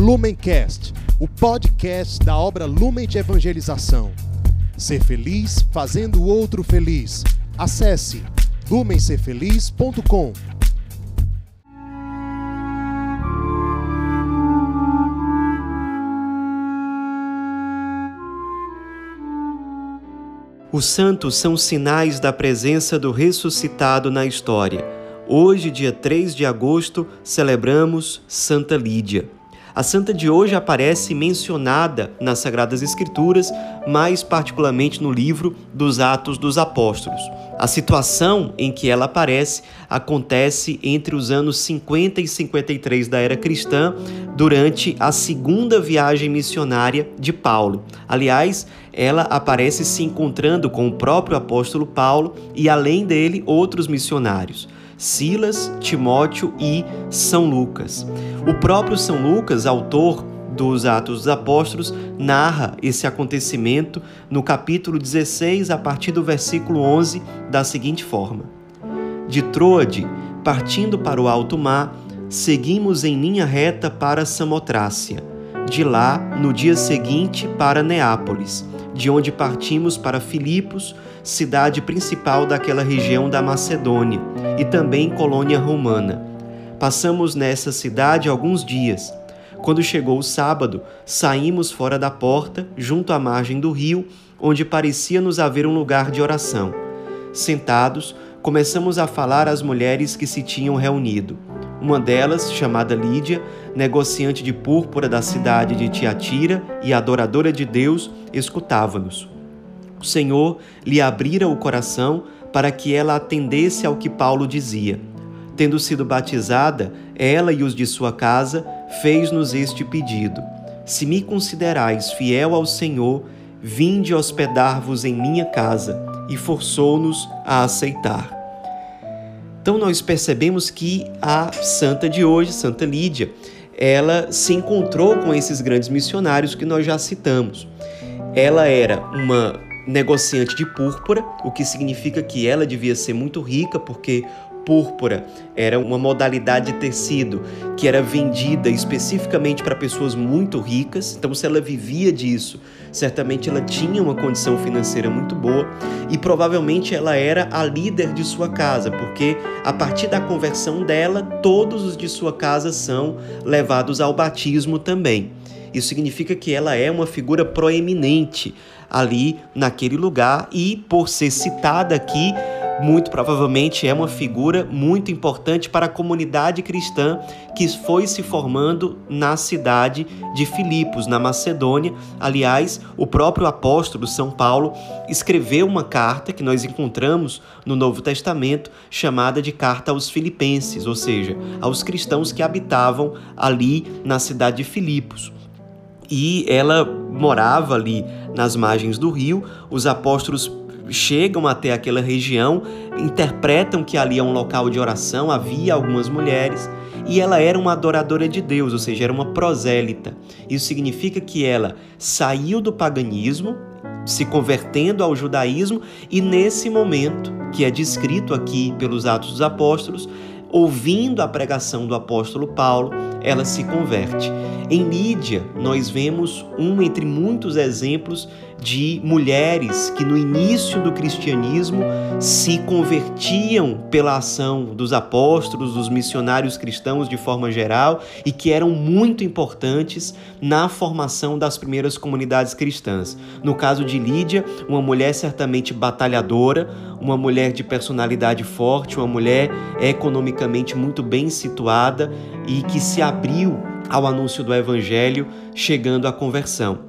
Lumencast, o podcast da obra Lumen de Evangelização. Ser feliz fazendo o outro feliz. Acesse lumencerfeliz.com. Os santos são sinais da presença do ressuscitado na história. Hoje, dia 3 de agosto, celebramos Santa Lídia. A santa de hoje aparece mencionada nas Sagradas Escrituras, mais particularmente no livro dos Atos dos Apóstolos. A situação em que ela aparece acontece entre os anos 50 e 53 da era cristã, durante a segunda viagem missionária de Paulo. Aliás, ela aparece se encontrando com o próprio apóstolo Paulo e, além dele, outros missionários. Silas, Timóteo e São Lucas. O próprio São Lucas, autor dos Atos dos Apóstolos, narra esse acontecimento no capítulo 16, a partir do versículo 11, da seguinte forma: De Troade, partindo para o alto mar, seguimos em linha reta para Samotrácia. De lá, no dia seguinte, para Neápolis, de onde partimos para Filipos, cidade principal daquela região da Macedônia e também colônia romana. Passamos nessa cidade alguns dias. Quando chegou o sábado, saímos fora da porta, junto à margem do rio, onde parecia nos haver um lugar de oração. Sentados, começamos a falar às mulheres que se tinham reunido. Uma delas, chamada Lídia, negociante de púrpura da cidade de Tiatira e adoradora de Deus, escutava-nos. O Senhor lhe abrira o coração para que ela atendesse ao que Paulo dizia. Tendo sido batizada, ela e os de sua casa, fez-nos este pedido: Se me considerais fiel ao Senhor, vinde hospedar-vos em minha casa, e forçou-nos a aceitar. Então nós percebemos que a santa de hoje, Santa Lídia, ela se encontrou com esses grandes missionários que nós já citamos. Ela era uma negociante de púrpura, o que significa que ela devia ser muito rica, porque púrpura era uma modalidade de tecido que era vendida especificamente para pessoas muito ricas. Então, se ela vivia disso, certamente ela tinha uma condição financeira muito boa e provavelmente ela era a líder de sua casa, porque a partir da conversão dela, todos os de sua casa são levados ao batismo também. Isso significa que ela é uma figura proeminente ali naquele lugar e, por ser citada aqui, muito provavelmente é uma figura muito importante para a comunidade cristã que foi se formando na cidade de Filipos, na Macedônia. Aliás, o próprio apóstolo São Paulo escreveu uma carta que nós encontramos no Novo Testamento, chamada de Carta aos Filipenses, ou seja, aos cristãos que habitavam ali na cidade de Filipos e ela morava ali nas margens do rio. Os apóstolos chegam até aquela região, interpretam que ali é um local de oração, havia algumas mulheres e ela era uma adoradora de Deus, ou seja, era uma prosélita. Isso significa que ela saiu do paganismo, se convertendo ao judaísmo e nesse momento, que é descrito aqui pelos Atos dos Apóstolos, ouvindo a pregação do apóstolo Paulo, ela se converte. Em Lídia, nós vemos um entre muitos exemplos de mulheres que no início do cristianismo se convertiam pela ação dos apóstolos, dos missionários cristãos de forma geral e que eram muito importantes na formação das primeiras comunidades cristãs. No caso de Lídia, uma mulher certamente batalhadora, uma mulher de personalidade forte, uma mulher economicamente muito bem situada e que se abriu ao anúncio do evangelho, chegando à conversão.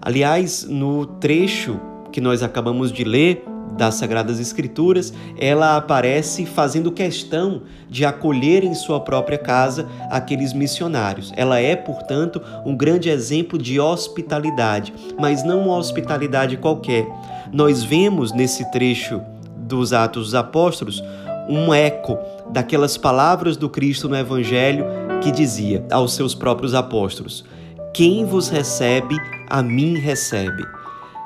Aliás, no trecho que nós acabamos de ler das Sagradas Escrituras, ela aparece fazendo questão de acolher em sua própria casa aqueles missionários. Ela é, portanto, um grande exemplo de hospitalidade, mas não uma hospitalidade qualquer. Nós vemos nesse trecho dos Atos dos Apóstolos um eco daquelas palavras do Cristo no Evangelho que dizia aos seus próprios apóstolos: quem vos recebe, a mim recebe.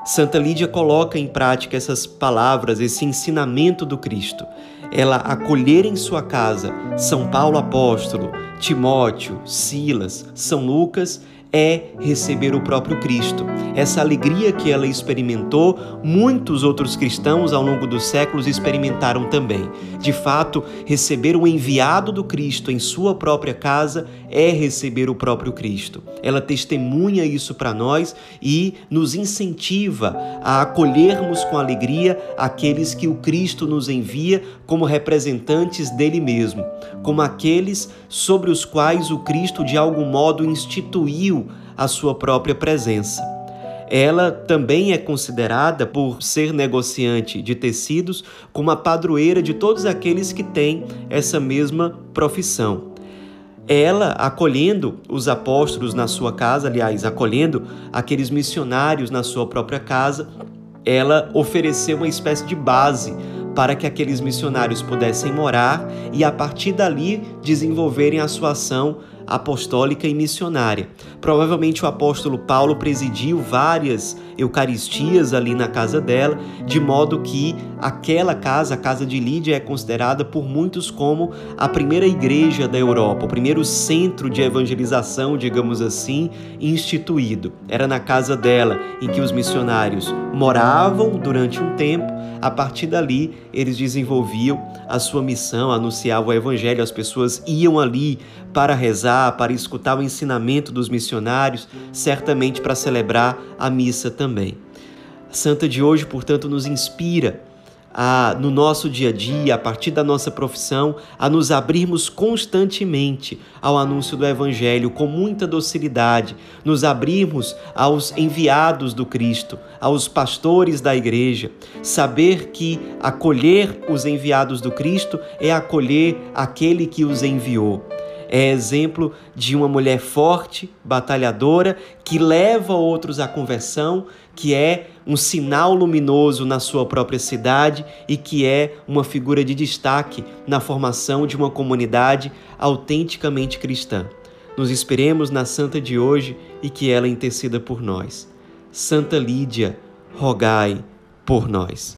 Santa Lídia coloca em prática essas palavras, esse ensinamento do Cristo. Ela acolher em sua casa São Paulo apóstolo, Timóteo, Silas, São Lucas é receber o próprio Cristo. Essa alegria que ela experimentou, muitos outros cristãos ao longo dos séculos experimentaram também. De fato, receber o enviado do Cristo em sua própria casa é receber o próprio Cristo. Ela testemunha isso para nós e nos incentiva a acolhermos com alegria aqueles que o Cristo nos envia como representantes dele mesmo, como aqueles sobre os quais o Cristo de algum modo instituiu a sua própria presença. Ela também é considerada, por ser negociante de tecidos, como a padroeira de todos aqueles que têm essa mesma profissão. Ela, acolhendo os apóstolos na sua casa, aliás, acolhendo aqueles missionários na sua própria casa, ela ofereceu uma espécie de base para que aqueles missionários pudessem morar e, a partir dali, desenvolverem a sua ação apostólica e missionária. Provavelmente o apóstolo Paulo presidiu várias eucaristias ali na casa dela, de modo que aquela casa, a casa de Lídia, é considerada por muitos como a primeira igreja da Europa, o primeiro centro de evangelização, digamos assim, instituído. Era na casa dela em que os missionários moravam durante um tempo. A partir dali, eles desenvolviam a sua missão, anunciavam o evangelho, as pessoas iam ali para rezar, para escutar o ensinamento dos missionários, certamente para celebrar a missa também. A santa de hoje, portanto, nos inspira a, no nosso dia a dia, a partir da nossa profissão, a nos abrirmos constantemente ao anúncio do Evangelho com muita docilidade, nos abrirmos aos enviados do Cristo, aos pastores da igreja, saber que acolher os enviados do Cristo é acolher aquele que os enviou é exemplo de uma mulher forte, batalhadora, que leva outros à conversão, que é um sinal luminoso na sua própria cidade e que é uma figura de destaque na formação de uma comunidade autenticamente cristã. Nos esperemos na santa de hoje e que ela interceda por nós. Santa Lídia, rogai por nós.